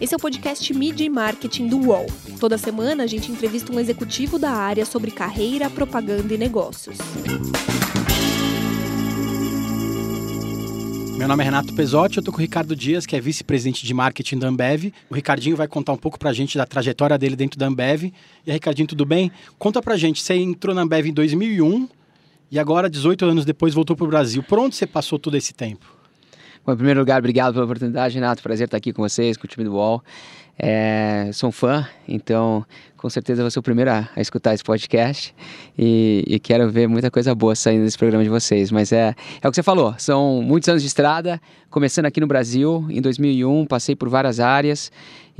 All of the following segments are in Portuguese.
Esse é o podcast Media e Marketing do UOL. Toda semana a gente entrevista um executivo da área sobre carreira, propaganda e negócios. Meu nome é Renato Pesotti, eu estou com o Ricardo Dias, que é vice-presidente de marketing da Ambev. O Ricardinho vai contar um pouco para a gente da trajetória dele dentro da Ambev. E aí, Ricardinho, tudo bem? Conta para a gente, você entrou na Ambev em 2001 e agora, 18 anos depois, voltou para o Brasil. Por onde você passou todo esse tempo? Bom, em primeiro lugar, obrigado pela oportunidade, Renato. Prazer estar aqui com vocês, com o time do UOL. É, sou um fã, então com certeza vou ser o primeiro a, a escutar esse podcast e, e, quero ver muita coisa boa saindo desse programa de vocês. Mas é, é o que você falou, são muitos anos de estrada, começando aqui no Brasil, em 2001, passei por várias áreas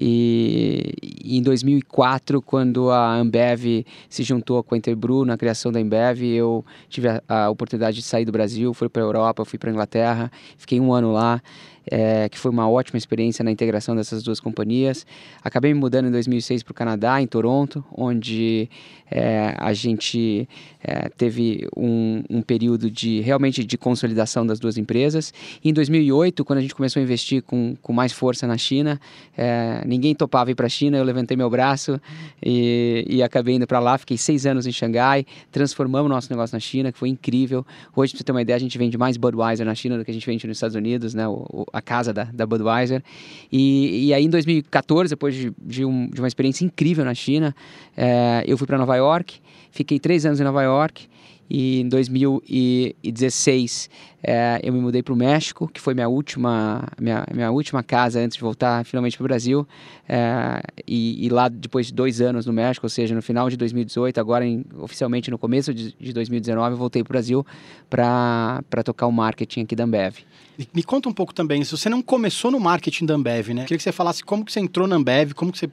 e, em 2004, quando a Ambev se juntou com a Interbrew na criação da Ambev, eu tive a, a oportunidade de sair do Brasil, fui para a Europa, fui para a Inglaterra, fiquei um ano lá é, que foi uma ótima experiência na integração dessas duas companhias. Acabei me mudando em 2006 para o Canadá, em Toronto, onde é, a gente é, teve um, um, período de realmente de consolidação das duas empresas. E em 2008, quando a gente começou a investir com, com mais força na China, é, ninguém topava ir para a China, eu levantei meu braço e, e acabei indo para lá. Fiquei seis anos em Xangai, transformamos nosso negócio na China, que foi incrível. Hoje, para você ter uma ideia, a gente vende mais Budweiser na China do que a gente vende nos Estados Unidos, né? O, a casa da, da Budweiser. E, e aí, em 2014, depois de, de, um, de uma experiência incrível na China, é, eu fui para Nova York, fiquei três anos em Nova York e em 2016 é, eu me mudei para o México, que foi minha última, minha, minha última casa antes de voltar finalmente para o Brasil. É, e, e, lá, depois de dois anos no México, ou seja, no final de 2018, agora em, oficialmente no começo de, de 2019, eu voltei para o Brasil para tocar o marketing aqui da Ambev. Me conta um pouco também, se você não começou no marketing da Ambev, né? Queria que você falasse como que você entrou na Ambev, como que você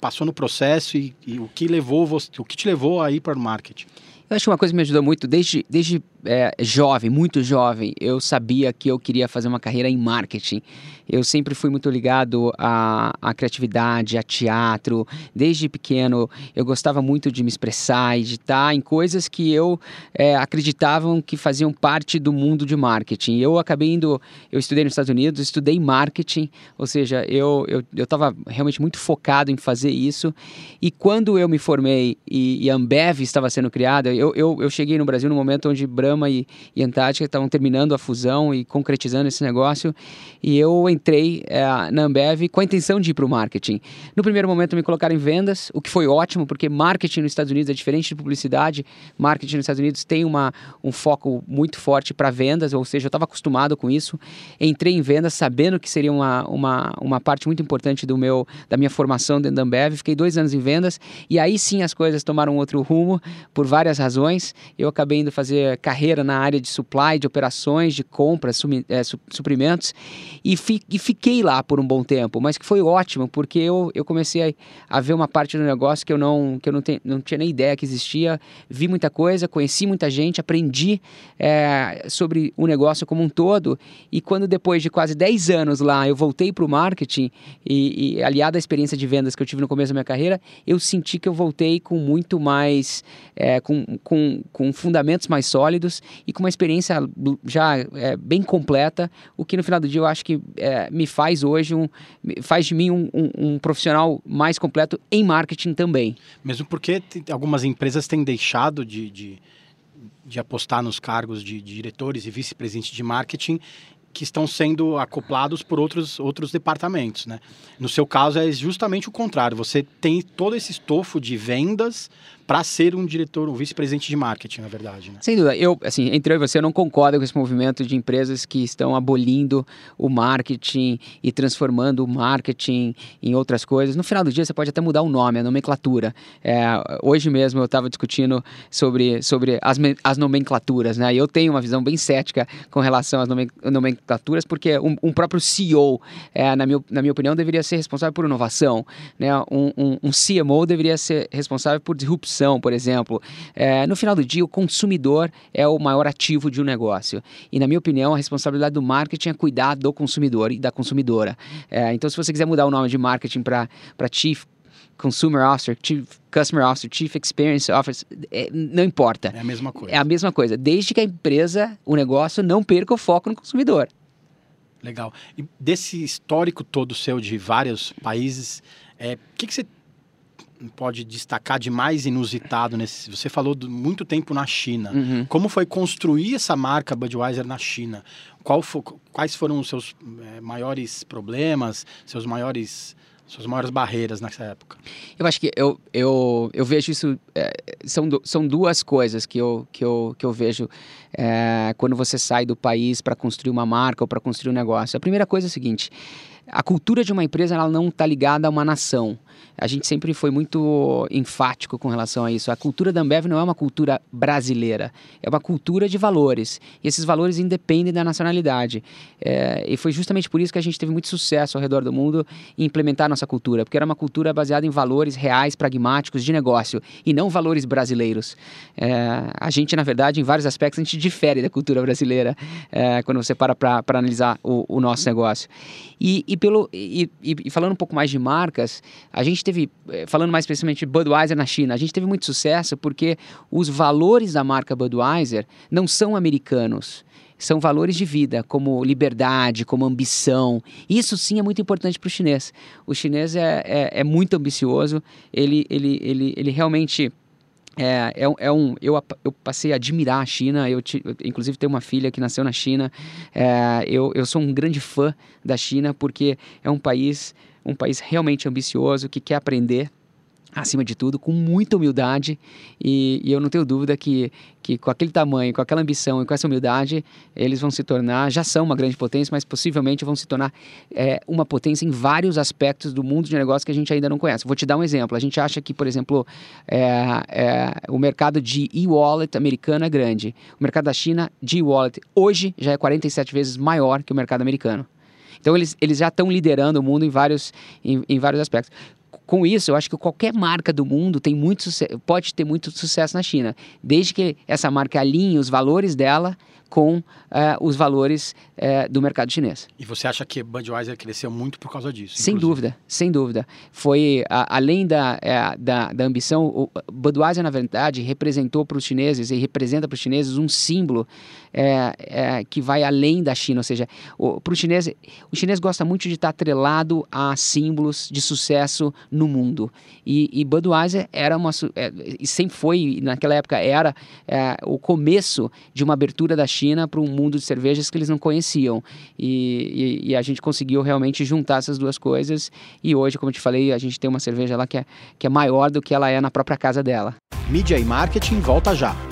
passou no processo e, e o que levou você, o que te levou a ir para o marketing. Eu acho que uma coisa que me ajudou muito, desde, desde é, jovem, muito jovem, eu sabia que eu queria fazer uma carreira em marketing. Eu sempre fui muito ligado à, à criatividade, a teatro. Desde pequeno, eu gostava muito de me expressar e de estar em coisas que eu é, acreditavam que faziam parte do mundo de marketing. Eu acabei indo, eu estudei nos Estados Unidos, estudei marketing, ou seja, eu estava eu, eu realmente muito focado em fazer isso. E quando eu me formei e, e a Ambev estava sendo criada, eu, eu, eu cheguei no Brasil no momento onde Brahma e, e Antártica estavam terminando a fusão e concretizando esse negócio. E eu é, na Ambev com a intenção de ir para o marketing. No primeiro momento me colocaram em vendas, o que foi ótimo, porque marketing nos Estados Unidos é diferente de publicidade. Marketing nos Estados Unidos tem uma, um foco muito forte para vendas, ou seja, eu estava acostumado com isso. Entrei em vendas sabendo que seria uma, uma, uma parte muito importante do meu, da minha formação dentro da Ambev. Fiquei dois anos em vendas e aí sim as coisas tomaram outro rumo por várias razões. Eu acabei indo fazer carreira na área de supply, de operações, de compras, é, suprimentos e, fi, e, fiquei lá por um bom tempo, mas que foi ótimo porque eu, eu comecei a, a ver uma parte do negócio que eu não, que eu não, te, não tinha nem ideia que existia, vi muita coisa, conheci muita gente, aprendi é, sobre o negócio como um todo. E quando depois de quase 10 anos lá eu voltei para o marketing e, e aliado à experiência de vendas que eu tive no começo da minha carreira, eu senti que eu voltei com muito mais, é, com, com, com fundamentos mais sólidos e com uma experiência já é, bem completa, o que no final do dia eu acho que é, me faz hoje, um, faz de mim um, um, um, profissional mais completo em marketing também. Mesmo porque algumas empresas têm deixado de, de, de apostar nos cargos de, de diretores e vice-presidentes de marketing que estão sendo acoplados por outros, outros departamentos, né? No seu caso é justamente o contrário. Você tem todo esse estofo de vendas para ser um diretor, um vice-presidente de marketing, na verdade. Né? Sem dúvida. Eu, assim, entre eu e você, eu não concordo com esse movimento de empresas que estão abolindo o marketing e transformando o marketing em outras coisas. No final do dia, você pode até mudar o nome, a nomenclatura. É, hoje mesmo eu estava discutindo sobre, sobre as, as nomenclaturas, né? E eu tenho uma visão bem cética com relação às nomenclaturas, porque um, um próprio CEO, é, na, minha, na minha opinião, deveria ser responsável por inovação. Né? Um, um, um CMO deveria ser responsável por disrupção por exemplo. É, no final do dia, o consumidor é o maior ativo de um negócio. E, na minha opinião, a responsabilidade do marketing é cuidar do consumidor e da consumidora. É, então, se você quiser mudar o nome de marketing para Chief Consumer Officer, Chief Customer Officer, Chief Experience Officer, é, não importa. É a mesma coisa. É a mesma coisa. Desde que a empresa, o negócio, não perca o foco no consumidor. Legal. E desse histórico todo seu de vários países, o é, que, que você pode destacar de mais inusitado nesse? Você falou de muito tempo na China. Uhum. Como foi construir essa marca Budweiser na China? For, quais foram os seus é, maiores problemas, seus maiores suas maiores barreiras nessa época? Eu acho que eu, eu, eu vejo isso. É, são, são duas coisas que eu, que eu, que eu vejo é, quando você sai do país para construir uma marca ou para construir um negócio. A primeira coisa é a seguinte: a cultura de uma empresa ela não está ligada a uma nação a gente sempre foi muito enfático com relação a isso. A cultura da Ambev não é uma cultura brasileira, é uma cultura de valores. E esses valores independem da nacionalidade. É, e foi justamente por isso que a gente teve muito sucesso ao redor do mundo em implementar nossa cultura, porque era uma cultura baseada em valores reais, pragmáticos, de negócio, e não valores brasileiros. É, a gente, na verdade, em vários aspectos, a gente difere da cultura brasileira é, quando você para para analisar o, o, nosso negócio. E, e pelo, e, e falando um pouco mais de marcas, a gente gente teve, eh, falando mais especificamente Budweiser na China, a gente teve muito sucesso porque os valores da marca Budweiser não são americanos são valores de vida, como liberdade, como ambição. Isso sim é muito importante para o chinês. O chinês é, é, é, muito ambicioso, ele, ele, ele, ele realmente. É, é, é um, eu, eu passei a admirar a China, eu, eu inclusive tenho uma filha que nasceu na China. É, eu, eu sou um grande fã da China porque é um país um país realmente ambicioso que quer aprender acima de tudo, com muita humildade, e, e, eu não tenho dúvida que, que com aquele tamanho, com aquela ambição e com essa humildade, eles vão se tornar, já são uma grande potência, mas possivelmente vão se tornar é, uma potência em vários aspectos do mundo de negócio que a gente ainda não conhece. Vou te dar um exemplo. A gente acha que, por exemplo, é, é, o mercado de e-wallet americano é grande. O mercado da China de e-wallet hoje já é 47 vezes maior que o mercado americano. Então eles, eles já estão liderando o mundo em vários, em, em vários aspectos com isso, eu acho que qualquer marca do mundo tem muito pode ter muito sucesso na China, desde que essa marca alinhe os valores dela com uh, os valores uh, do mercado chinês. E você acha que Budweiser cresceu muito por causa disso? Sem inclusive? dúvida, sem dúvida. Foi, a, além da, é, da, da, ambição, o Budweiser, na verdade, representou para os chineses e representa para os chineses um símbolo é, é, que vai além da China. Ou seja, para o chinês, o chinês gosta muito de estar atrelado a símbolos de sucesso no mundo. E, e Budweiser era uma, e sempre foi, naquela época, era o começo de uma abertura da China China para um mundo de cervejas que eles não conheciam. E, e, e, a gente conseguiu realmente juntar essas duas coisas. E hoje, como eu te falei, a gente tem uma cerveja lá que é, que é maior do que ela é na própria casa dela. Mídia e marketing volta já.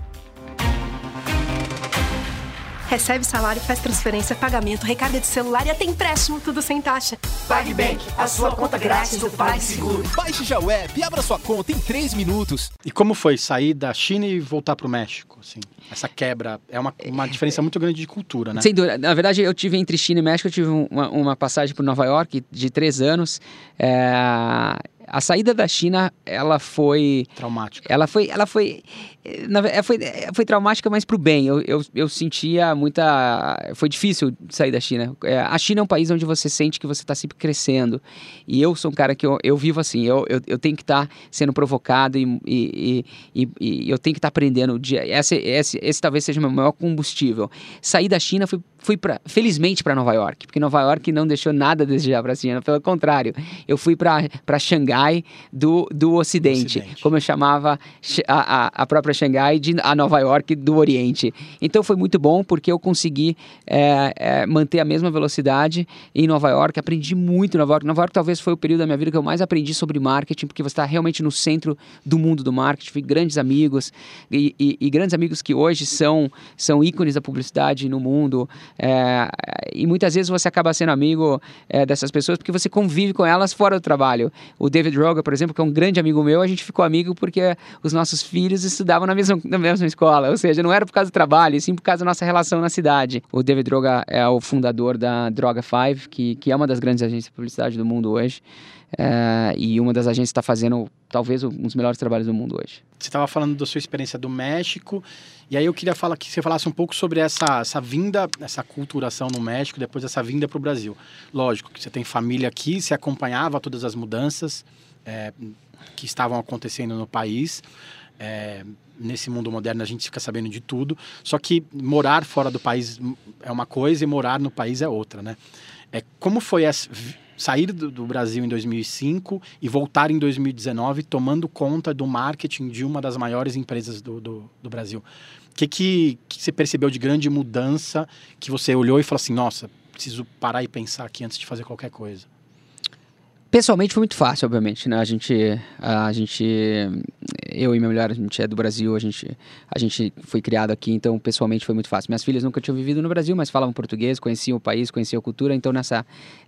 Recebe salário, faz transferência, pagamento, recarga de celular e até empréstimo, tudo sem taxa. PagBank, a sua conta grátis do PagSeguro. Baixe já o app e abra sua conta em 3 minutos. E como foi sair da China e voltar para o México? Assim, essa quebra é uma, uma diferença muito grande de cultura, né? Sem dúvida. Na verdade, eu tive entre China e México, eu tive uma, uma passagem por Nova York de três anos. É a saída da China, ela foi traumática. Ela foi, ela foi, na, é, foi, é, foi traumática, mas para o bem. Eu, eu, eu, sentia muita, foi difícil sair da China. A China é um país onde você sente que você está sempre crescendo. E eu sou um cara que eu, eu vivo assim. Eu, eu, eu tenho que estar tá sendo provocado e, e, e, e, eu tenho que estar tá aprendendo. Esse, esse, esse talvez seja o meu maior combustível. Sair da China foi fui pra, felizmente para Nova York, porque Nova York não deixou nada a desejar para a China, pelo contrário, eu fui para Xangai do, do Ocidente, Ocidente, como eu chamava a, a, a, própria Xangai de a Nova York do Oriente. Então foi muito bom porque eu consegui é, é, manter a mesma velocidade em Nova York, aprendi muito em Nova York. Nova York talvez foi o período da minha vida que eu mais aprendi sobre marketing, porque você está realmente no centro do mundo do marketing, fui grandes amigos e, e, e grandes amigos que hoje são, são ícones da publicidade no mundo. É, e muitas vezes você acaba sendo amigo é, dessas pessoas porque você convive com elas fora do trabalho. O David Roga, por exemplo, que é um grande amigo meu, a gente ficou amigo porque os nossos filhos estudavam na mesma, na mesma escola. Ou seja, não era por causa do trabalho, sim por causa da nossa relação na cidade. O David Droga é o fundador da Droga 5, que, que é uma das grandes agências de publicidade do mundo hoje. É, e uma das agências está fazendo talvez um dos melhores trabalhos do mundo hoje. Você estava falando da sua experiência do México, e aí eu queria falar que você falasse um pouco sobre essa, essa vinda, essa culturação no México, depois dessa vinda para o Brasil. Lógico que você tem família aqui, você acompanhava todas as mudanças, é, que estavam acontecendo no país. É, nesse mundo moderno a gente fica sabendo de tudo. Só que morar fora do país é uma coisa e morar no país é outra, né? É, como foi essa, sair do, do, Brasil em 2005 e voltar em 2019 tomando conta do marketing de uma das maiores empresas do, do, do Brasil? O que, que, que você percebeu de grande mudança que você olhou e falou assim, nossa, preciso parar e pensar aqui antes de fazer qualquer coisa? Pessoalmente foi muito fácil, obviamente, né? A gente, a, gente, eu e minha mulher, a gente é do Brasil, a gente, a gente foi criado aqui, então pessoalmente foi muito fácil. Minhas filhas nunca tinham vivido no Brasil, mas falavam português, conheciam o país, conheciam a cultura, então nessa,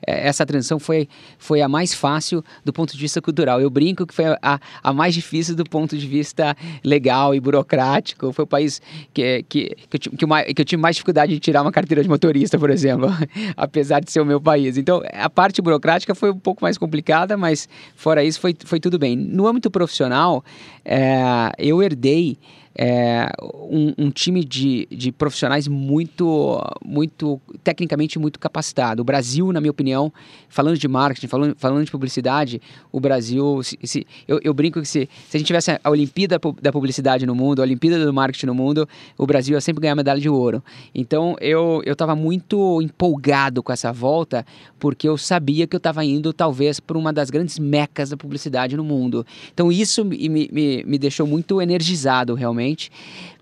é, essa transição foi, foi a mais fácil do ponto de vista cultural. Eu brinco que foi a, a mais difícil do ponto de vista legal e burocrático. Foi o país que, que, que, eu, que, que eu tive mais dificuldade de tirar uma carteira de motorista, por exemplo, apesar de ser o meu país. Então a parte burocrática foi um pouco mais complicada complicada, mas fora isso foi, foi tudo bem. No âmbito profissional, é, eu herdei é, um, um, time de, de profissionais muito, muito, tecnicamente muito capacitado. O Brasil, na minha opinião, falando de marketing, falando, falando de publicidade, o Brasil, se, se, eu, eu, brinco que se, se a gente tivesse a Olimpíada da Publicidade no mundo, a Olimpíada do Marketing no mundo, o Brasil ia sempre ganhar medalha de ouro. Então, eu estava muito empolgado com essa volta, porque eu sabia que eu estava indo, talvez, para uma das grandes mecas da publicidade no mundo. Então, isso me, me, me deixou muito energizado, realmente realmente.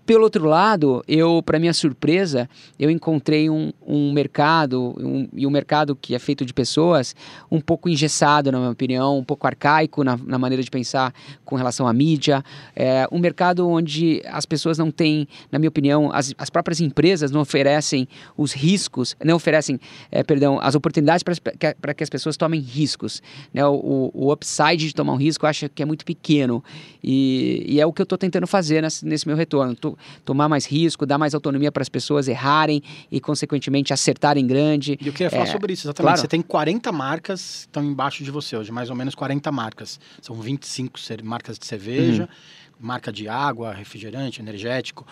Pelo outro lado, eu, para minha surpresa, eu encontrei um, um mercado, um, e um mercado que é feito de pessoas, um pouco engessado, na minha opinião, um pouco arcaico na, na maneira de pensar com relação à mídia. É, um mercado onde as pessoas não têm, na minha opinião, as, as próprias empresas não oferecem os riscos, não oferecem, é, perdão, as oportunidades para que as pessoas tomem riscos. Né? O, o upside de tomar um risco eu acho que é muito pequeno. E, e é o que eu estou tentando fazer nesse, nesse meu retorno. Tô, tomar mais risco, dar mais autonomia para as pessoas errarem e, consequentemente, acertarem grande. E eu queria falar é, sobre isso, exatamente. Claro. Você tem 40 marcas que estão embaixo de você hoje, mais ou menos 40 marcas. São 25 marcas de cerveja, uhum. marca de água, refrigerante, energético.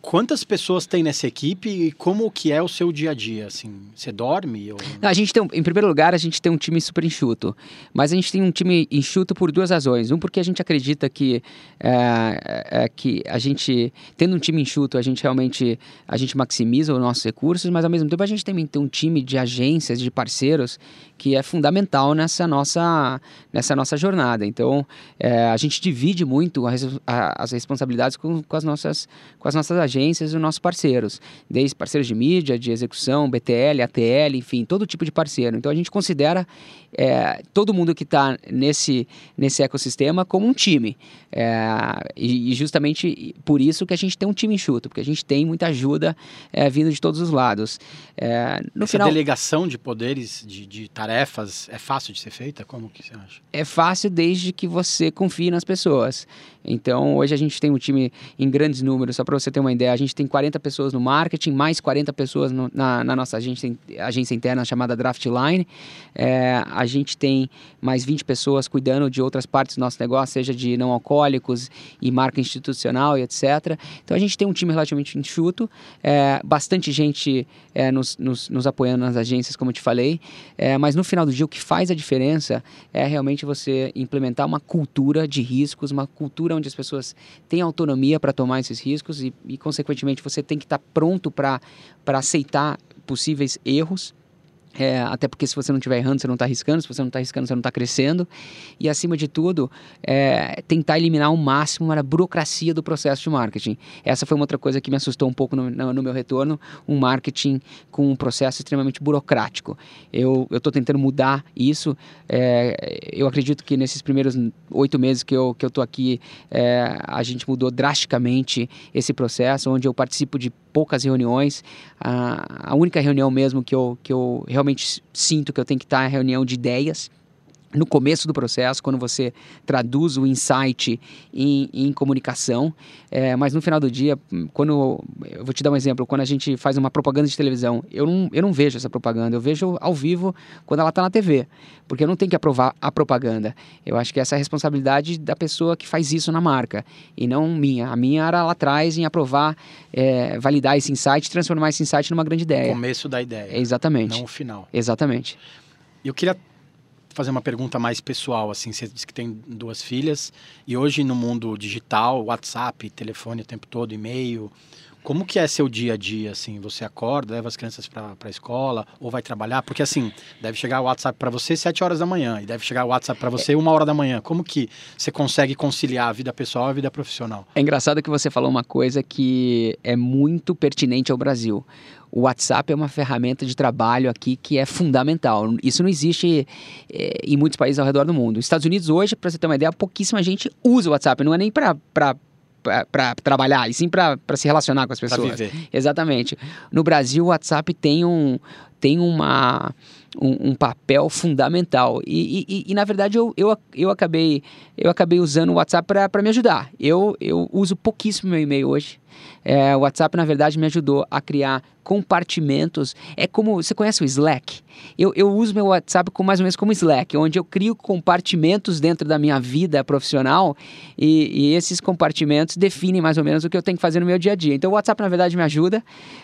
Quantas pessoas tem nessa equipe e como que é o seu dia a dia? Assim, você dorme? Ou... a gente tem, em primeiro lugar, a gente tem um time super enxuto, mas a gente tem um time enxuto por duas razões. Um, porque a gente acredita que, é, é, que a gente, tendo um time enxuto, a gente realmente a gente maximiza os nossos recursos, mas ao mesmo tempo a gente também tem um time de agências, de parceiros que é fundamental nessa nossa, nessa nossa jornada. Então, é, a gente divide muito as responsabilidades com, com, as nossas, com as nossas agências e os nossos parceiros, desde parceiros de mídia, de execução, BTL, ATL, enfim, todo tipo de parceiro. Então, a gente considera é, todo mundo que está nesse, nesse ecossistema como um time. É, e, e, justamente por isso que a gente tem um time enxuto, porque a gente tem muita ajuda é, vindo de todos os lados. É, no Essa final, delegação de poderes, de, de tarefas, é fácil de ser feita? Como que você acha? É fácil desde que você confie nas pessoas. Então, hoje a gente tem um time em grandes números, só para você ter uma ideia, a gente tem 40 pessoas no marketing, mais 40 pessoas no, na, na, nossa agência, agência interna chamada Draftline. É, a gente tem mais 20 pessoas cuidando de outras partes do nosso negócio, seja de não alcoólicos e marca institucional e etc. Então, a gente tem um time relativamente enxuto, é, bastante gente é, nos, nos, nos, apoiando nas agências, como eu te falei, é, mas no final do dia o que faz a diferença é realmente você implementar uma cultura de riscos, uma cultura onde as pessoas têm autonomia para tomar esses riscos e, e, consequentemente, você tem que estar tá pronto para aceitar possíveis erros é, até porque se você não estiver errando, você não está arriscando, se você não está arriscando, você não está crescendo. E acima de tudo, é, tentar eliminar ao máximo a burocracia do processo de marketing. Essa foi uma outra coisa que me assustou um pouco no, no, no meu retorno, um marketing com um processo extremamente burocrático. Eu estou tentando mudar isso. É, eu acredito que nesses primeiros oito meses que eu estou que eu aqui, é, a gente mudou drasticamente esse processo, onde eu participo de poucas reuniões. A, a única reunião mesmo que eu, que eu realmente sinto que eu tenho que estar é a reunião de ideias no começo do processo, quando você traduz o insight em, em comunicação, é, mas no final do dia, quando eu vou te dar um exemplo, quando a gente faz uma propaganda de televisão, eu não, eu não vejo essa propaganda, eu vejo ao vivo quando ela está na TV, porque eu não tenho que aprovar a propaganda. Eu acho que essa é a responsabilidade da pessoa que faz isso na marca e não minha. A minha era lá atrás em aprovar, é, validar esse insight, transformar esse insight numa grande ideia. O começo da ideia. Exatamente. Não o final. Exatamente. Eu queria fazer uma pergunta mais pessoal, assim, você disse que tem duas filhas e hoje no mundo digital, WhatsApp, telefone o tempo todo, e-mail, como que é seu dia a dia, assim? Você acorda, leva as crianças para a escola ou vai trabalhar? Porque, assim, deve chegar o WhatsApp para você 7 horas da manhã e deve chegar o WhatsApp para você uma hora da manhã. Como que você consegue conciliar a vida pessoal e a vida profissional? É engraçado que você falou uma coisa que é muito pertinente ao Brasil. O WhatsApp é uma ferramenta de trabalho aqui que é fundamental. Isso não existe é, em muitos países ao redor do mundo. Nos Estados Unidos, hoje, para você ter uma ideia, pouquíssima gente usa o WhatsApp. Não é nem para para trabalhar, e sim para se relacionar com as pessoas. viver. Exatamente. No Brasil, o WhatsApp tem um tem uma um, um papel fundamental e, e, e, na verdade eu, eu, eu acabei eu acabei usando o WhatsApp para me ajudar. Eu, eu uso pouquíssimo meu e-mail hoje. É, o WhatsApp na verdade me ajudou a criar compartimentos. É como. Você conhece o Slack? Eu, eu uso meu WhatsApp como, mais ou menos como Slack, onde eu crio compartimentos dentro da minha vida profissional e, e, esses compartimentos definem mais ou menos o que eu tenho que fazer no meu dia a dia. Então o WhatsApp, na verdade, me ajuda,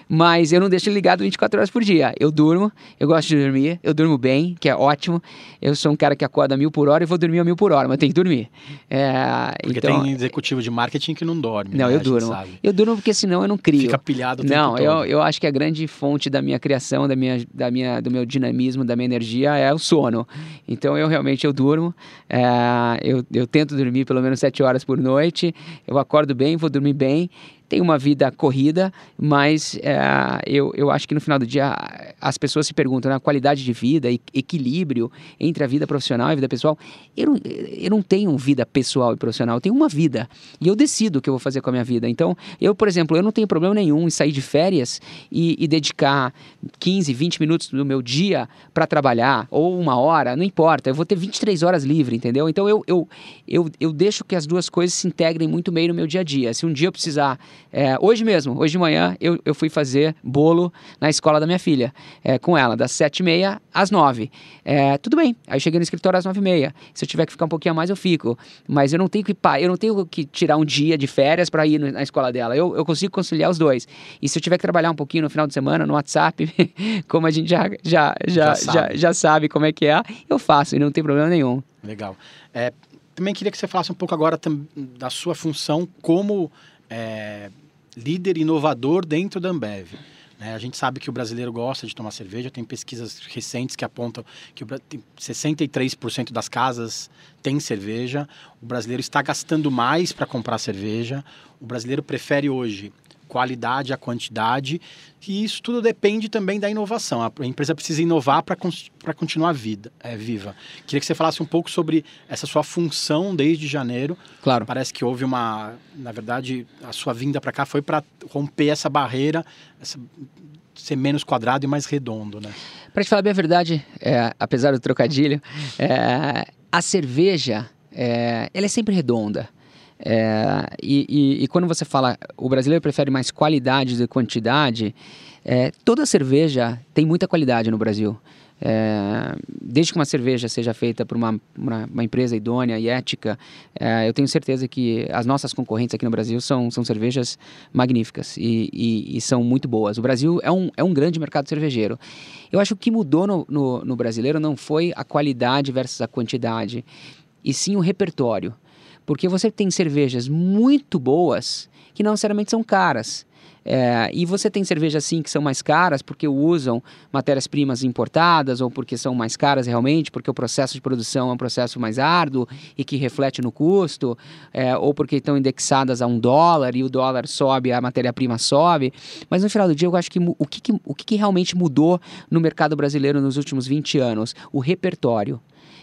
mas eu não deixo ele ligado 24 horas por dia. Eu durmo, eu gosto de dormir, eu durmo bem, que é ótimo. Eu sou um cara que acorda a mil por hora e vou dormir a mil por hora, mas tem que dormir. É, porque então, tem executivo de marketing que não dorme. Não, né? eu durmo. Eu durmo porque senão eu não crio. Fica pilhado o Não, eu, todo. eu acho que a grande fonte da minha criação, da minha, da minha, do meu dinamismo, da minha energia é o sono. Então eu realmente eu durmo, é, eu, eu tento dormir pelo menos sete horas por noite, eu acordo bem, vou dormir bem tem uma vida corrida, mas é, eu, eu acho que no final do dia as pessoas se perguntam na né, qualidade de vida, equilíbrio entre a vida profissional e a vida pessoal. Eu não, eu não tenho vida pessoal e profissional, eu tenho uma vida e eu decido o que eu vou fazer com a minha vida. Então, eu, por exemplo, eu não tenho problema nenhum em sair de férias e, e dedicar 15, 20 minutos do meu dia para trabalhar, ou uma hora, não importa, eu vou ter 23 horas livre, entendeu? Então, eu, eu, eu, eu deixo que as duas coisas se integrem muito bem no meu dia a dia. Se um dia eu precisar é, hoje mesmo, hoje de manhã, eu, eu fui fazer bolo na escola da minha filha, é, com ela, das sete e meia às nove. É, tudo bem, aí eu cheguei no escritório às nove e meia. Se eu tiver que ficar um pouquinho a mais, eu fico. Mas eu não tenho que, eu não tenho que tirar um dia de férias para ir na escola dela. Eu, eu consigo conciliar os dois. E se eu tiver que trabalhar um pouquinho no final de semana, no WhatsApp, como a gente já, já, já, já, sabe. já, já sabe como é que é, eu faço e não tem problema nenhum. Legal. É, também queria que você falasse um pouco agora da sua função como é, líder inovador dentro da Ambev. Né? A gente sabe que o brasileiro gosta de tomar cerveja, tem pesquisas recentes que apontam que 63% das casas tem cerveja, o brasileiro está gastando mais para comprar cerveja, o brasileiro prefere hoje qualidade, a quantidade, e isso tudo depende também da inovação. A empresa precisa inovar para continuar vida, é, viva. Queria que você falasse um pouco sobre essa sua função desde janeiro. Claro. Parece que houve uma, na verdade, a sua vinda para cá foi para romper essa barreira, essa, ser menos quadrado e mais redondo, né? Para te falar bem a verdade, é, apesar do trocadilho, é, a cerveja, é, ela é sempre redonda. É, e, e, e, quando você fala o brasileiro prefere mais qualidade do que quantidade, é, toda cerveja tem muita qualidade no Brasil. É, desde que uma cerveja seja feita por uma, uma, uma empresa idônea e ética, é, eu tenho certeza que as nossas concorrentes aqui no Brasil são, são cervejas magníficas e, e, e, são muito boas. O Brasil é um, é um grande mercado cervejeiro. Eu acho que o que mudou no, no, no brasileiro não foi a qualidade versus a quantidade, e sim o repertório. Porque você tem cervejas muito boas que não necessariamente são caras. É, e você tem cervejas assim que são mais caras porque usam matérias-primas importadas ou porque são mais caras realmente, porque o processo de produção é um processo mais árduo e que reflete no custo, é, ou porque estão indexadas a um dólar e o dólar sobe, a matéria-prima sobe. Mas no final do dia, eu acho que o que, que o que, que realmente mudou no mercado brasileiro nos últimos 20 anos? O repertório.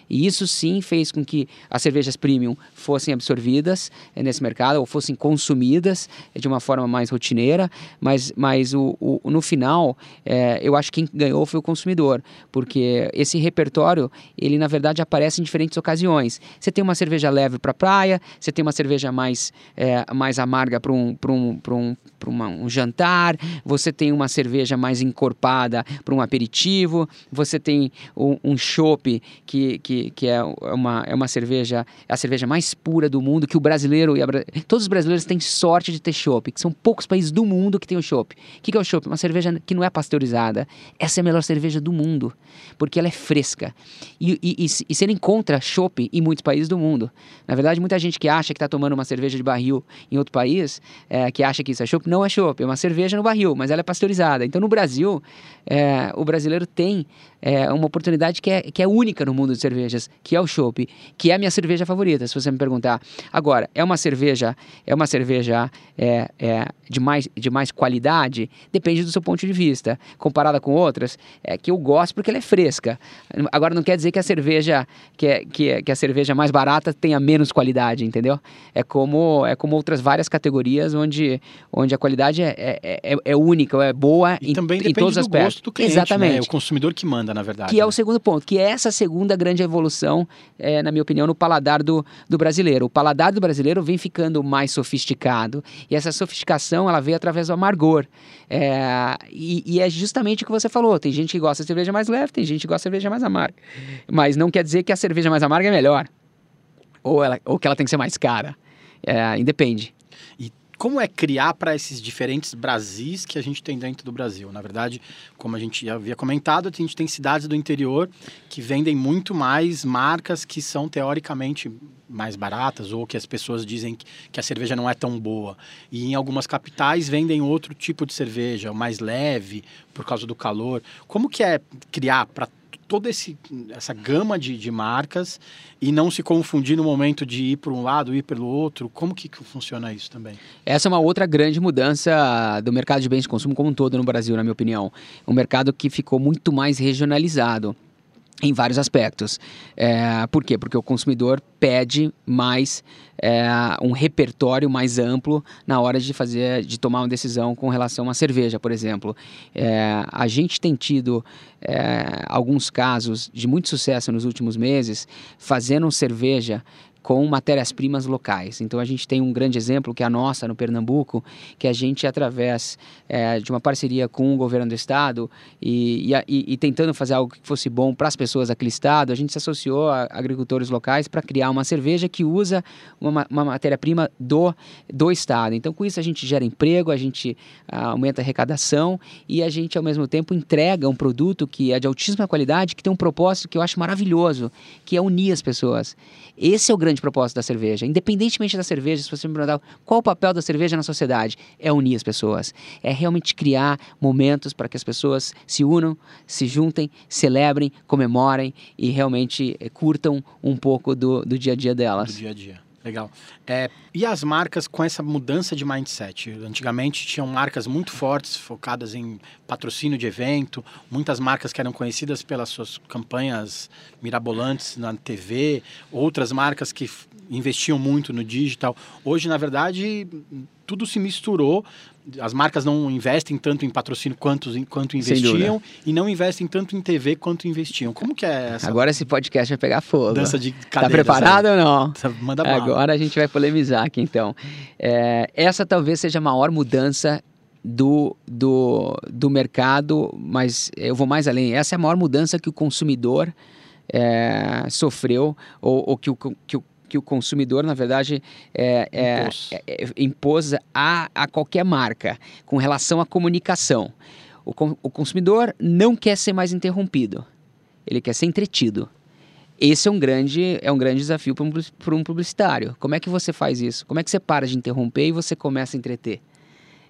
E isso sim fez com que as cervejas premium fossem absorvidas eh, nesse mercado ou fossem consumidas eh, de uma forma mais rotineira, mas, mas o, o no final é, eu acho que quem ganhou foi o consumidor, porque esse repertório ele na verdade aparece em diferentes ocasiões. Você tem uma cerveja leve para praia, você tem uma cerveja mais, é, mais amarga para um, um, um, uma, um jantar, você tem uma cerveja mais encorpada para um aperitivo, você tem um, um chopp que, que que, é, uma, é uma cerveja, é a cerveja mais pura do mundo, que o brasileiro e a, todos os brasileiros têm sorte de ter chopp, que são poucos países do mundo que tem o chopp. O que, que é o chopp? Uma cerveja que não é pasteurizada. Essa é a melhor cerveja do mundo, porque ela é fresca. E, e, e, e você encontra chopp em muitos países do mundo. Na verdade, muita gente que acha que está tomando uma cerveja de barril em outro país, é, que acha que isso é chopp, não é chopp, é uma cerveja no barril, mas ela é pasteurizada. Então, no Brasil, é, o brasileiro tem é, uma oportunidade que é, que é única no mundo de cervejas, que é o chopp, que é a minha cerveja favorita, se você me perguntar. Agora, é uma cerveja, é uma cerveja é, é, de, mais, de mais qualidade? Depende do seu ponto de vista. Comparada com outras, é que eu gosto porque ela é fresca. Agora, não quer dizer que a cerveja, que, é, que, é, que a cerveja mais barata tenha menos qualidade, entendeu? É como, é como outras várias categorias onde, onde a qualidade é, é, é, é única, é boa e em, também em todos os aspectos. gosto do cliente, Exatamente. Né? É o consumidor que manda, na verdade. Que é o segundo ponto, que é essa segunda grande evolução, é, na minha opinião, no paladar do, do brasileiro. O paladar do brasileiro vem ficando mais sofisticado e essa sofisticação ela veio através do amargor. É, e, e, é justamente o que você falou. Tem gente que gosta de cerveja mais leve, tem gente que gosta de cerveja mais amarga. Mas não quer dizer que a cerveja mais amarga é melhor. Ou, ela, ou que ela tem que ser mais cara. É, independe. E como é criar para esses diferentes Brasis que a gente tem dentro do Brasil? Na verdade, como a gente havia comentado, a gente tem cidades do interior que vendem muito mais marcas que são teoricamente mais baratas ou que as pessoas dizem que a cerveja não é tão boa. E em algumas capitais vendem outro tipo de cerveja, mais leve, por causa do calor. Como que é criar para toda essa gama de, de marcas e não se confundir no momento de ir para um lado, ir pelo outro? Como que funciona isso também? Essa é uma outra grande mudança do mercado de bens de consumo como um todo no Brasil, na minha opinião. Um mercado que ficou muito mais regionalizado em vários aspectos. É, por quê? Porque o consumidor pede mais é, um repertório mais amplo na hora de fazer, de tomar uma decisão com relação à cerveja, por exemplo. É, a gente tem tido é, alguns casos de muito sucesso nos últimos meses fazendo cerveja com matérias-primas locais. Então a gente tem um grande exemplo que é a nossa no Pernambuco, que a gente através é, de uma parceria com o governo do estado e, e, e tentando fazer algo que fosse bom para as pessoas daquele estado, a gente se associou a agricultores locais para criar uma cerveja que usa uma, uma matéria-prima do, do estado. Então com isso a gente gera emprego, a gente ah, aumenta a arrecadação e a gente ao mesmo tempo entrega um produto que é de altíssima qualidade, que tem um propósito que eu acho maravilhoso, que é unir as pessoas. Esse é o grande propósito da cerveja. Independentemente da cerveja, se você me perguntar qual o papel da cerveja na sociedade, é unir as pessoas. É realmente criar momentos para que as pessoas se unam, se juntem, celebrem, comemorem e realmente eh, curtam um pouco do, do dia a dia delas. Do dia a dia. Legal. É, e as marcas com essa mudança de mindset? Antigamente tinham marcas muito fortes, focadas em patrocínio de evento, muitas marcas que eram conhecidas pelas suas campanhas mirabolantes na TV, outras marcas que investiam muito no digital. Hoje, na verdade, tudo se misturou. As marcas não investem tanto em patrocínio quanto, quanto investiam e não investem tanto em TV quanto investiam. Como que é essa? Agora esse podcast vai pegar fogo. Dança de Tá preparado ou não? Manda bala. Agora a gente vai polemizar aqui então. É, essa talvez seja a maior mudança do, do, do mercado, mas eu vou mais além. Essa é a maior mudança que o consumidor é, sofreu ou, ou que, o, que, o, que o consumidor, na verdade, é, é, impôs, é, é, impôs a, a qualquer marca com relação à comunicação. O, o consumidor não quer ser mais interrompido, ele quer ser entretido. Esse é um grande, é um grande desafio para um, um publicitário. Como é que você faz isso? Como é que você para de interromper e você começa a entreter?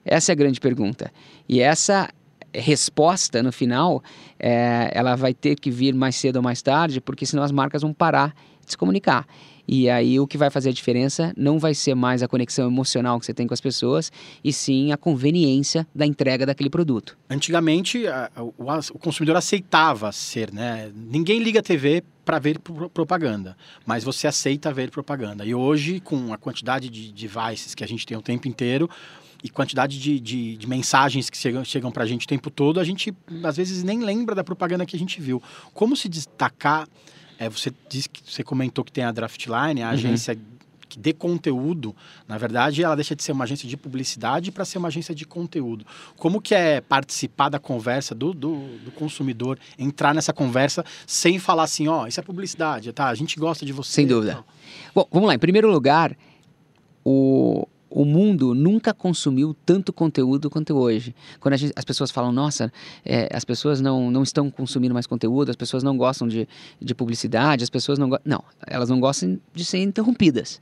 Essa é a grande pergunta. E essa resposta no final, é, ela vai ter que vir mais cedo ou mais tarde, porque senão as marcas vão parar de se comunicar. E aí o que vai fazer a diferença não vai ser mais a conexão emocional que você tem com as pessoas, e sim a conveniência da entrega daquele produto. Antigamente o, o, consumidor aceitava ser, né? Ninguém liga a TV para ver propaganda, mas você aceita ver propaganda. E hoje, com a quantidade de devices que a gente tem o tempo inteiro, e quantidade de, de, de, mensagens que chegam, chegam para a gente o tempo todo, a gente às vezes nem lembra da propaganda que a gente viu. Como se destacar é, você disse que você comentou que tem a Draftline, a uhum. agência que dê conteúdo, na verdade, ela deixa de ser uma agência de publicidade para ser uma agência de conteúdo. Como que é participar da conversa do, do, do consumidor, entrar nessa conversa sem falar assim, ó, oh, isso é publicidade, tá? A gente gosta de você. Sem dúvida. Bom, vamos lá. Em primeiro lugar, o, o mundo nunca consumiu tanto conteúdo quanto hoje. Quando gente, as pessoas falam, nossa, é, as pessoas não, não estão consumindo mais conteúdo, as pessoas não gostam de, de publicidade, as pessoas não gostam. Não, elas não gostam de ser interrompidas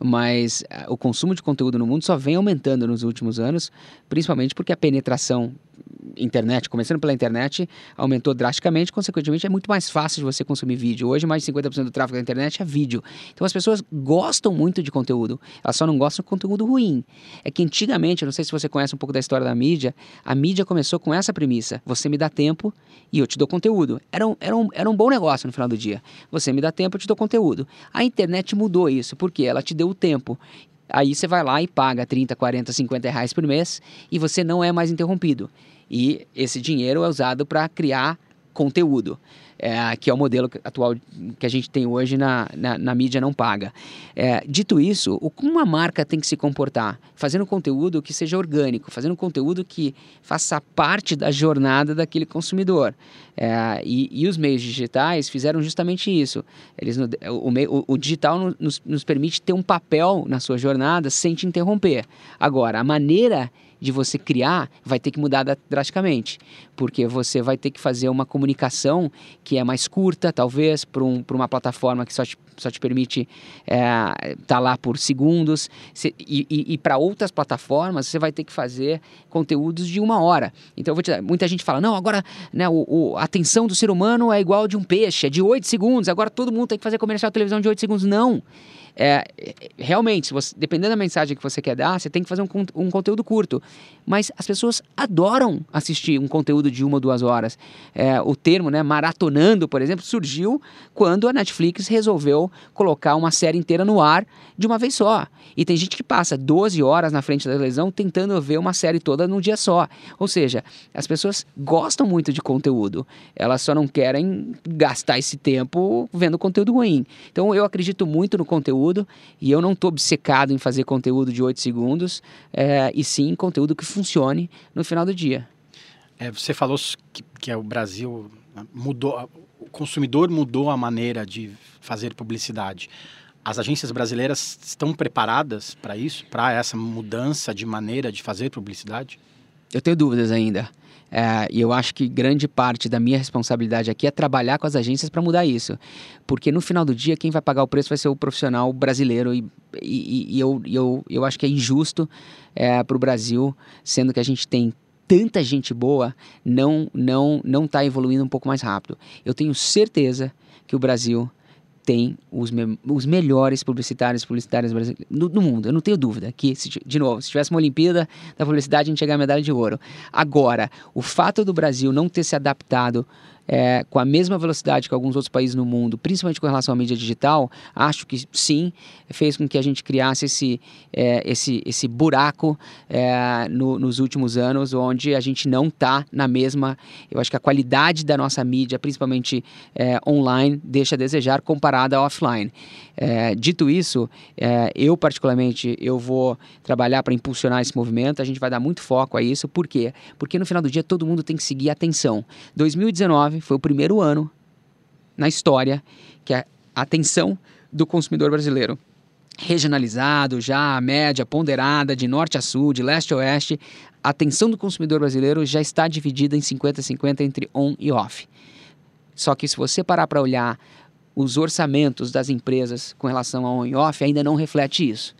mas eh, o consumo de conteúdo no mundo só vem aumentando nos últimos anos, principalmente porque a penetração internet, começando pela internet, aumentou drasticamente, consequentemente é muito mais fácil de você consumir vídeo. Hoje mais de 50% do tráfego da internet é vídeo. Então as pessoas gostam muito de conteúdo, elas só não gostam de conteúdo ruim. É que antigamente, não sei se você conhece um pouco da história da mídia, a mídia começou com essa premissa: você me dá tempo e eu te dou conteúdo. Era um, era um, era um bom negócio no final do dia. Você me dá tempo, eu te dou conteúdo. A internet mudou isso, porque ela te deu o tempo. Aí você vai lá e paga 30, 40, 50 reais por mês e você não é mais interrompido. E esse dinheiro é usado para criar conteúdo é, que é o modelo atual que a gente tem hoje na, na, na mídia não paga. É, dito isso, o, como uma marca tem que se comportar? Fazendo conteúdo que seja orgânico, fazendo conteúdo que faça parte da jornada daquele consumidor. É, e, e, os meios digitais fizeram justamente isso. Eles, o, o, o digital nos, nos permite ter um papel na sua jornada sem te interromper. Agora, a maneira de você criar vai ter que mudar drasticamente, porque você vai ter que fazer uma comunicação que é mais curta, talvez, para um, uma plataforma que só te, só te permite estar é, tá lá por segundos, e, e, e para outras plataformas você vai ter que fazer conteúdos de uma hora. Então, te, muita gente fala, não, agora né, o, o, a atenção do ser humano é igual de um peixe, é de 8 segundos, agora todo mundo tem que fazer comercial de televisão de 8 segundos. Não! É, realmente, você, dependendo da mensagem que você quer dar, você tem que fazer um, um, conteúdo curto. Mas as pessoas adoram assistir um conteúdo de uma ou duas horas. É, o termo, né, maratonando, por exemplo, surgiu quando a Netflix resolveu colocar uma série inteira no ar de uma vez só. E tem gente que passa 12 horas na frente da televisão tentando ver uma série toda num dia só. Ou seja, as pessoas gostam muito de conteúdo. Elas só não querem gastar esse tempo vendo conteúdo ruim. Então eu acredito muito no conteúdo conteúdo e eu não estou obcecado em fazer conteúdo de 8 segundos, é, e sim conteúdo que funcione no final do dia. É, você falou que, que é o Brasil mudou, o consumidor mudou a maneira de fazer publicidade. As agências brasileiras estão preparadas para isso, para essa mudança de maneira de fazer publicidade? Eu tenho dúvidas ainda. É, e eu acho que grande parte da minha responsabilidade aqui é trabalhar com as agências para mudar isso. Porque no final do dia, quem vai pagar o preço vai ser o profissional brasileiro. E, e, e eu, eu, eu acho que é injusto é, para o Brasil, sendo que a gente tem tanta gente boa, não não não está evoluindo um pouco mais rápido. Eu tenho certeza que o Brasil tem os, me os melhores publicitários no, no, mundo. Eu não tenho dúvida que, se, de novo, se tivesse uma Olimpíada da publicidade, a gente ia ganhar medalha de ouro. Agora, o fato do Brasil não ter se adaptado é, com a mesma velocidade que alguns outros países no mundo, principalmente com relação à mídia digital, acho que sim, fez com que a gente criasse esse, é, esse, esse buraco é, no, nos últimos anos, onde a gente não está na mesma. Eu acho que a qualidade da nossa mídia, principalmente é, online, deixa a desejar comparada a offline. É, dito isso, é, eu particularmente eu vou trabalhar para impulsionar esse movimento. A gente vai dar muito foco a isso. Por quê? Porque no final do dia todo mundo tem que seguir a atenção. 2019 foi o primeiro ano na história que a atenção do consumidor brasileiro regionalizado, já a média ponderada de norte a sul, de leste a oeste, a atenção do consumidor brasileiro já está dividida em 50-50 entre on e off. Só que se você parar para olhar os orçamentos das empresas com relação ao on e off, ainda não reflete isso.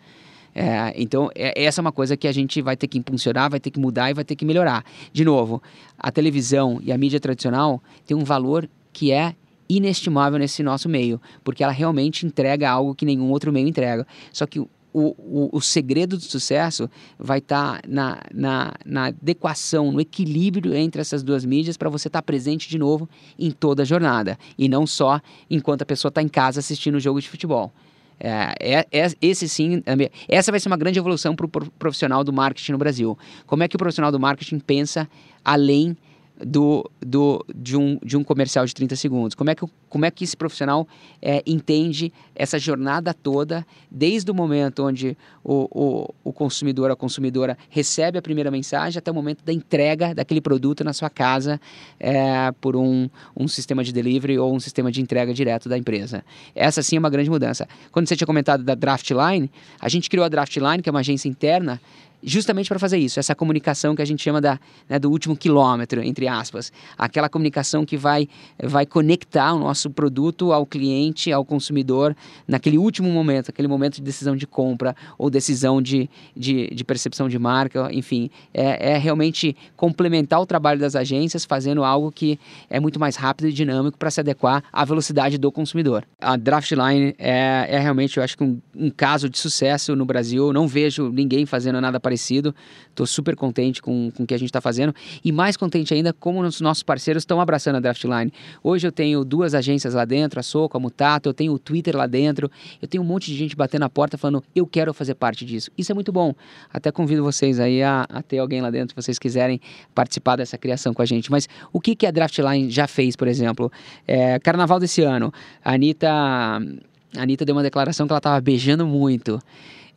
É, então, é, essa é uma coisa que a gente vai ter que impulsionar, vai ter que mudar e vai ter que melhorar. De novo, a televisão e a mídia tradicional tem um valor que é inestimável nesse nosso meio, porque ela realmente entrega algo que nenhum outro meio entrega. Só que o, o, o segredo do sucesso vai estar tá na, na, na, adequação, no equilíbrio entre essas duas mídias para você estar tá presente de novo em toda a jornada e não só enquanto a pessoa está em casa assistindo o jogo de futebol. É, é, é, esse sim, é essa vai ser uma grande evolução para o profissional do marketing no Brasil. Como é que o profissional do marketing pensa além do, do, de, um, de um comercial de 30 segundos? Como é que, como é que esse profissional é, entende essa jornada toda, desde o momento onde o, o, o consumidor, a consumidora recebe a primeira mensagem até o momento da entrega daquele produto na sua casa é, por um, um sistema de delivery ou um sistema de entrega direto da empresa. Essa sim é uma grande mudança. Quando você tinha comentado da Draftline, a gente criou a Draftline, que é uma agência interna, justamente para fazer isso, essa comunicação que a gente chama da, né, do último quilômetro, entre aspas. Aquela comunicação que vai, vai conectar o nosso produto ao cliente, ao consumidor, naquele último momento, aquele momento de decisão de compra ou decisão de, de, de percepção de marca, enfim. É, é realmente complementar o trabalho das agências, fazendo algo que é muito mais rápido e dinâmico para se adequar à velocidade do consumidor. A Draftline é, é realmente, eu acho que um, um caso de sucesso no Brasil. não vejo ninguém fazendo nada Estou super contente com, com o que a gente está fazendo e mais contente ainda como os nossos parceiros estão abraçando a Draftline. Hoje eu tenho duas agências lá dentro, a Soco, a Mutato, eu tenho o Twitter lá dentro, eu tenho um monte de gente batendo na porta falando eu quero fazer parte disso. Isso é muito bom. Até convido vocês aí a, a ter alguém lá dentro se vocês quiserem participar dessa criação com a gente. Mas o que, que a Draftline já fez, por exemplo? É, carnaval desse ano, a Anitta, a Anitta deu uma declaração que ela estava beijando muito.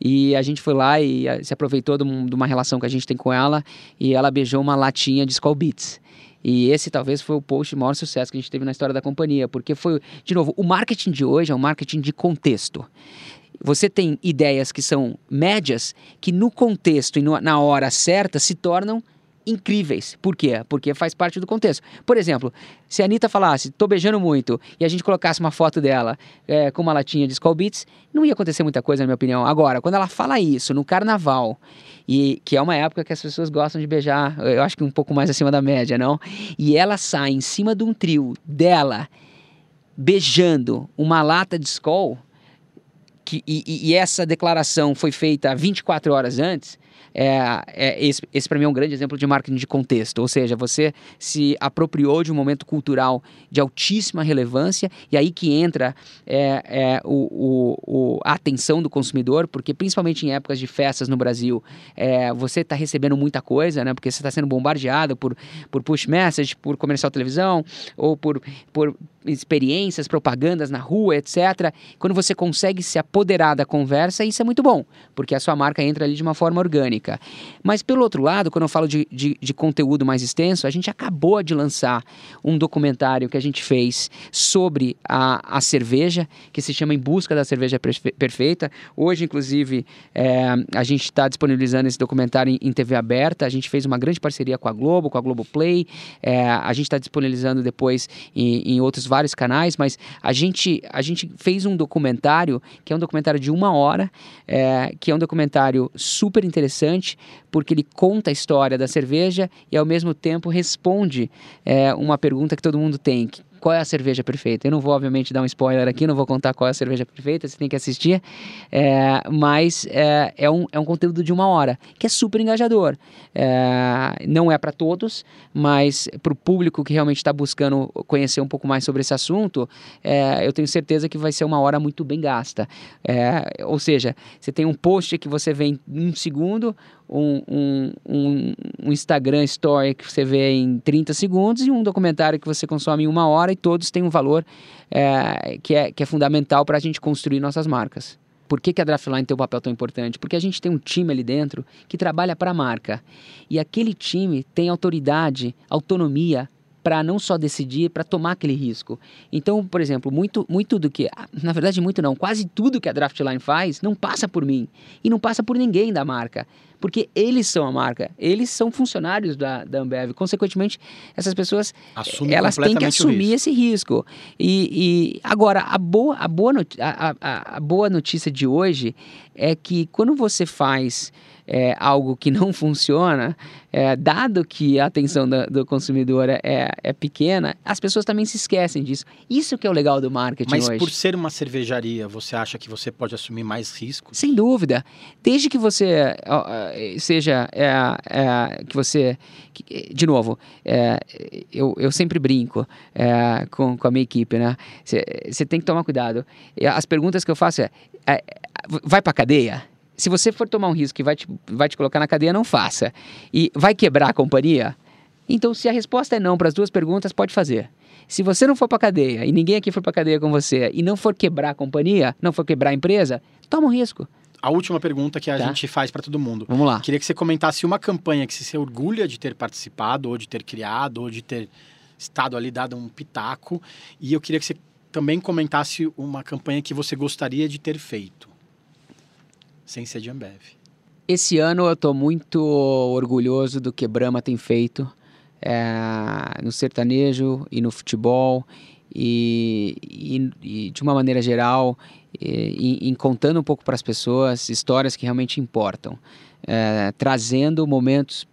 E a gente foi lá e eh, se aproveitou de uma relação que a gente tem com ela e ela beijou uma latinha de Skull Beats. E esse talvez foi o post de maior sucesso que a gente teve na história da companhia, porque foi, de novo, o marketing de hoje é um marketing de contexto. Você tem ideias que são médias, que no contexto e no, na hora certa se tornam incríveis. Por quê? Porque faz parte do contexto. Por exemplo, se a Anitta falasse, tô beijando muito, e a gente colocasse uma foto dela é, com uma latinha de Skull Beats, não ia acontecer muita coisa, na minha opinião. Agora, quando ela fala isso no carnaval, e que é uma época que as pessoas gostam de beijar, eu acho que um pouco mais acima da média, não? E ela sai em cima de um trio dela, beijando uma lata de Skull, que, e, e essa declaração foi feita 24 horas antes, é, é esse, esse para mim é um grande exemplo de marketing de contexto, ou seja, você se apropriou de um momento cultural de altíssima relevância e aí que entra é, é, o, o, o, a atenção do consumidor, porque principalmente em épocas de festas no Brasil, é, você está recebendo muita coisa, né? Porque você está sendo bombardeado por, por push message, por comercial televisão ou por, por experiências, propagandas na rua, etc. Quando você consegue se apoderar da conversa, isso é muito bom, porque a sua marca entra ali de uma forma orgânica. Mas, pelo outro lado, quando eu falo de, de, de conteúdo mais extenso, a gente acabou de lançar um documentário que a gente fez sobre a, a cerveja, que se chama Em Busca da Cerveja Perfeita. Hoje, inclusive, é, a gente está disponibilizando esse documentário em, em, TV aberta. A gente fez uma grande parceria com a Globo, com a Globoplay. É, a gente está disponibilizando depois em, em outros vários canais, mas a gente, a gente fez um documentário, que é um documentário de uma hora, é, que é um documentário super interessante, porque ele conta a história da cerveja e ao mesmo tempo responde é, uma pergunta que todo mundo tem, qual é a cerveja perfeita. Eu não vou, obviamente, dar um spoiler aqui, não vou contar qual é a cerveja perfeita, você tem que assistir, é, mas é, é, um, é um conteúdo de uma hora, que é super engajador. É, não é para todos, mas para o público que realmente está buscando conhecer um pouco mais sobre esse assunto, é, eu tenho certeza que vai ser uma hora muito bem gasta. É, ou seja, você tem um post que você vê em um segundo, um, um, um, um, Instagram Story que você vê em 30 segundos e um documentário que você consome em uma hora e todos têm um valor é, que, é, que é fundamental para a gente construir nossas marcas. Por que, que a Draftline tem um papel tão importante? Porque a gente tem um time ali dentro que trabalha para a marca. E aquele time tem autoridade, autonomia para não só decidir, para tomar aquele risco. Então, por exemplo, muito, muito do que, na verdade, muito não, quase tudo que a Draftline faz não passa por mim e não passa por ninguém da marca porque eles são a marca, eles são funcionários da, da Ambev. Consequentemente, essas pessoas elas têm que assumir risco. esse risco. E, e, agora, a boa, a, boa a, a, a boa notícia de hoje é que quando você faz é, algo que não funciona, é, dado que a atenção do, do consumidor é, é, pequena, as pessoas também se esquecem disso. Isso que é o legal do marketing Mas hoje. por ser uma cervejaria, você acha que você pode assumir mais riscos? Sem dúvida. Desde que você seja, é, é, que você, de novo, é, eu, eu sempre brinco com, com a minha equipe, né? Você tem que tomar cuidado. As perguntas que eu faço é, vai para cadeia? se você for tomar um risco que vai te, vai te colocar na cadeia, não faça. E vai quebrar a companhia? Então, se a resposta é não para as duas perguntas, pode fazer. Se você não for para cadeia e ninguém aqui for para cadeia com você e não for quebrar a companhia, não for quebrar a empresa, toma um risco. A última pergunta que a Tá. gente faz para todo mundo. Vamos lá. Queria que você comentasse uma campanha que você se orgulha de ter participado, ou de ter criado, ou de ter estado ali, dado um pitaco. E eu queria que você também comentasse uma campanha que você gostaria de ter feito. Sem ser de Ambev. Esse ano eu estou muito orgulhoso do que Brahma tem feito é, no sertanejo e no futebol e, e- e, de uma maneira geral e- em, em contando um pouco para as pessoas histórias que realmente importam, é, trazendo momentos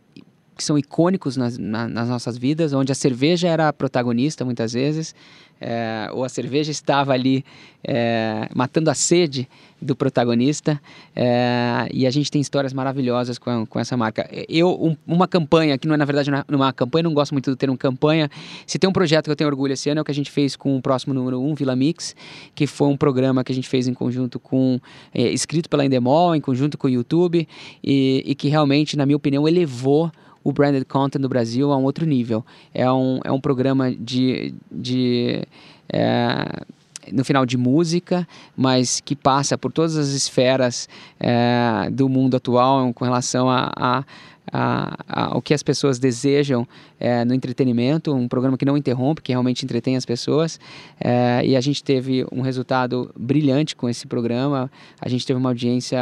que são icônicos nas, na- nas nossas vidas, onde a cerveja era a protagonista muitas vezes, é, ou a cerveja estava ali é, matando a sede do protagonista, é, e a gente tem histórias maravilhosas com, com essa marca. Eu, um- uma campanha, que não é na verdade uma, uma campanha, não gosto muito do termo campanha, se tem um projeto que eu tenho orgulho esse ano é o que a gente fez com o próximo número 1, Vila Mix, que foi um programa que a gente fez em conjunto com, é, escrito pela Endemol, em conjunto com o YouTube, e, e que realmente, na minha opinião, elevou o branded content do Brasil a um outro nível. É um, é um programa de, de é, no final de música, mas que passa por todas as esferas é, do mundo atual com relação a, a, a- a- ao que as pessoas desejam é, no entretenimento, um programa que não interrompe, que realmente entretém as pessoas. É, e a gente teve um resultado brilhante com esse programa. A gente teve uma audiência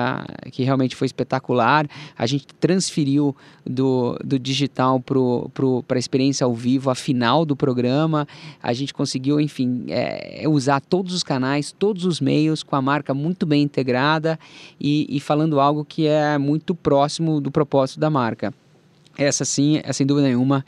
que realmente foi espetacular. A gente transferiu do, do digital para a experiência ao vivo, a final do programa. A gente conseguiu, enfim, é, usar todos os canais, todos os meios, com a marca muito bem integrada e, e falando algo que é muito próximo do propósito da marca. Essa sim, é sem dúvida nenhuma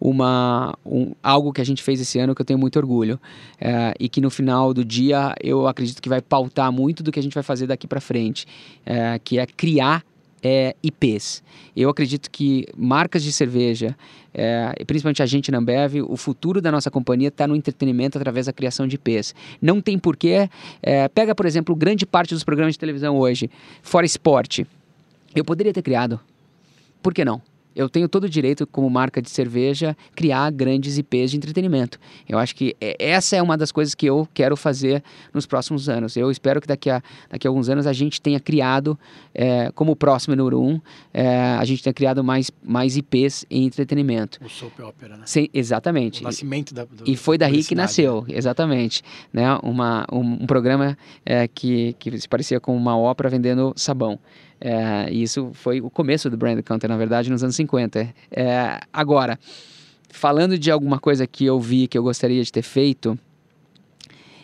uma um, algo que a gente fez esse ano que eu tenho muito orgulho É, e que no final do dia eu acredito que vai pautar muito do que a gente vai fazer daqui para frente, é, que é criar é, IPs. Eu acredito que marcas de cerveja, é, principalmente a gente na Ambev, o futuro da nossa companhia está no entretenimento através da criação de IPs. Não tem porquê. é, pega, por exemplo, grande parte dos programas de televisão hoje, fora esporte. Eu poderia ter criado. Por que não? Eu tenho todo o direito, como marca de cerveja, criar grandes IPs de entretenimento. Eu acho que é- essa é uma das coisas que eu quero fazer nos próximos anos. Eu espero que daqui a, daqui a alguns anos a gente tenha criado, é, como próximo número um, é, a gente tenha criado mais, mais IPs em entretenimento. O soap opera, né? Sem- exatamente. O nascimento da. do- E foi daí que nasceu, exatamente. Né? Uma, um, um programa é, que, que se parecia com uma ópera vendendo sabão. É, e isso foi o começo do Brand Counter, na verdade, nos anos 50. É, agora, falando de alguma coisa que eu vi que eu gostaria de ter feito,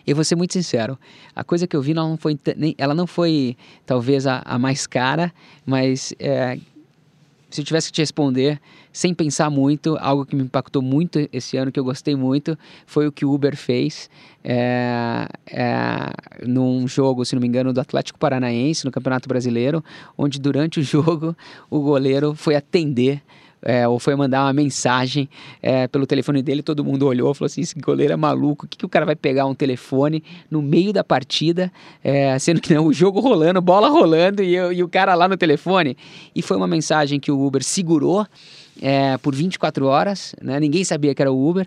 eu vou ser muito sincero. A coisa que eu vi não foi, nem- ela não foi talvez a, a mais cara, mas é, se eu tivesse que te responder sem pensar muito, algo que me impactou muito esse ano, que eu gostei muito, foi o que o Uber fez é, é, num jogo, se não me engano, do Atlético Paranaense, no Campeonato Brasileiro, onde durante o jogo o goleiro foi atender. é, ou foi mandar uma mensagem é, pelo telefone dele, todo mundo olhou falou assim: esse goleiro é maluco, o que, que o cara vai pegar um telefone no meio da partida, é, sendo que não, o jogo rolando, bola rolando e, e o cara lá no telefone? E foi uma mensagem que o Uber segurou é, por 24 horas, né? ninguém sabia que era o Uber.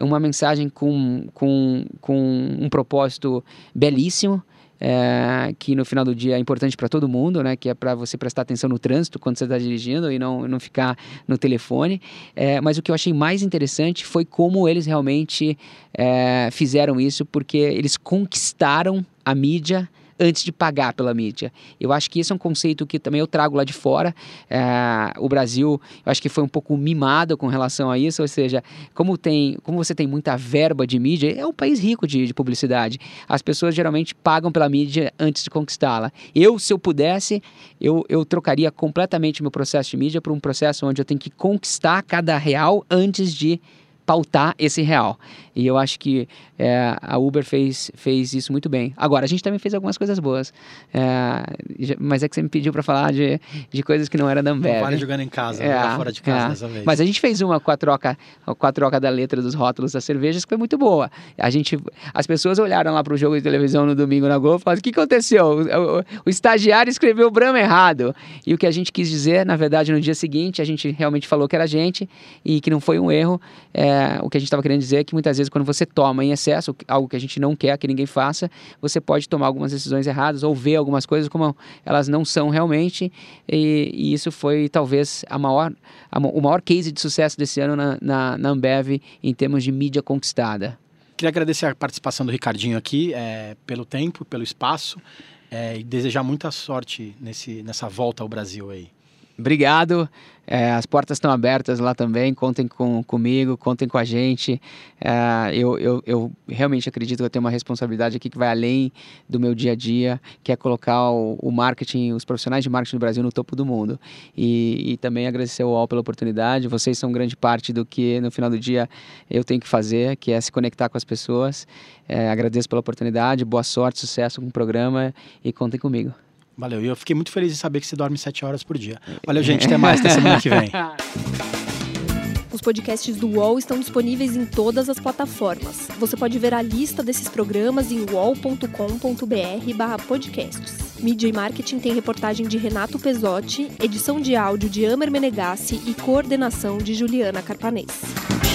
Uma mensagem com, com, com um propósito belíssimo, é, que no final do dia é importante para todo mundo, né? Que é para você prestar atenção no trânsito quando você está dirigindo e não, não ficar no telefone. É, mas o que eu achei mais interessante foi como eles realmente é, fizeram isso, porque eles conquistaram a mídia antes de pagar pela mídia. Eu acho que esse é um conceito que também eu trago lá de fora. É, o Brasil, eu acho que foi um pouco mimado com relação a isso, ou seja, como tem, como você tem muita verba de mídia, é um país rico de, de publicidade. As pessoas geralmente pagam pela mídia antes de conquistá-la. Eu, se eu pudesse, eu, eu trocaria completamente meu processo de mídia para um processo onde eu tenho que conquistar cada real antes de pautar esse real. E eu acho que é, a Uber fez, fez isso muito bem. Agora, a gente também fez algumas coisas boas. É, mas é que você me pediu para falar de, de coisas que não era da Ambev. Não vale jogando em casa, é, fora de casa é. dessa vez. Mas a gente fez uma com a troca, com a troca da letra dos rótulos das cervejas que foi muito boa. A gente, as pessoas olharam lá para o jogo de televisão no domingo na Globo e falaram: o que aconteceu? O, o, o estagiário escreveu o Brahma errado. E o que a gente quis dizer, na verdade, no dia seguinte, a gente realmente falou que era a gente e que não foi um erro. É, o que a gente estava querendo dizer é que muitas vezes quando você toma em excesso, algo que a gente não quer que ninguém faça, você pode tomar algumas decisões erradas ou ver algumas coisas como elas não são realmente. E, e isso foi talvez a maior, a, o maior case de sucesso desse ano na, na, na Ambev em termos de mídia conquistada. Queria agradecer a participação do Ricardinho aqui, é, pelo tempo, pelo espaço, é, e desejar muita sorte nesse, nessa volta ao Brasil aí. Obrigado. É, as portas estão abertas lá também. Contem com, comigo, contem com a gente. É, eu, eu, eu, realmente acredito que eu tenho uma responsabilidade aqui que vai além do meu dia a dia, que é colocar o, o marketing, os profissionais de marketing do Brasil no topo do mundo. E, e também agradecer ao UOL pela oportunidade. Vocês são grande parte do que no final do dia eu tenho que fazer, que é se conectar com as pessoas. É, agradeço pela oportunidade. Boa sorte, sucesso com o programa e contem comigo. Valeu. E eu fiquei muito feliz de saber que você dorme sete horas por dia. Valeu, gente. Até mais. Até semana que vem. Os podcasts do UOL estão disponíveis em todas as plataformas. Você pode ver a lista desses programas em wallcombr podcasts. Mídia e Marketing tem reportagem de Renato Pesotti, edição de áudio de Amer Menegassi e coordenação de Juliana Carpanês.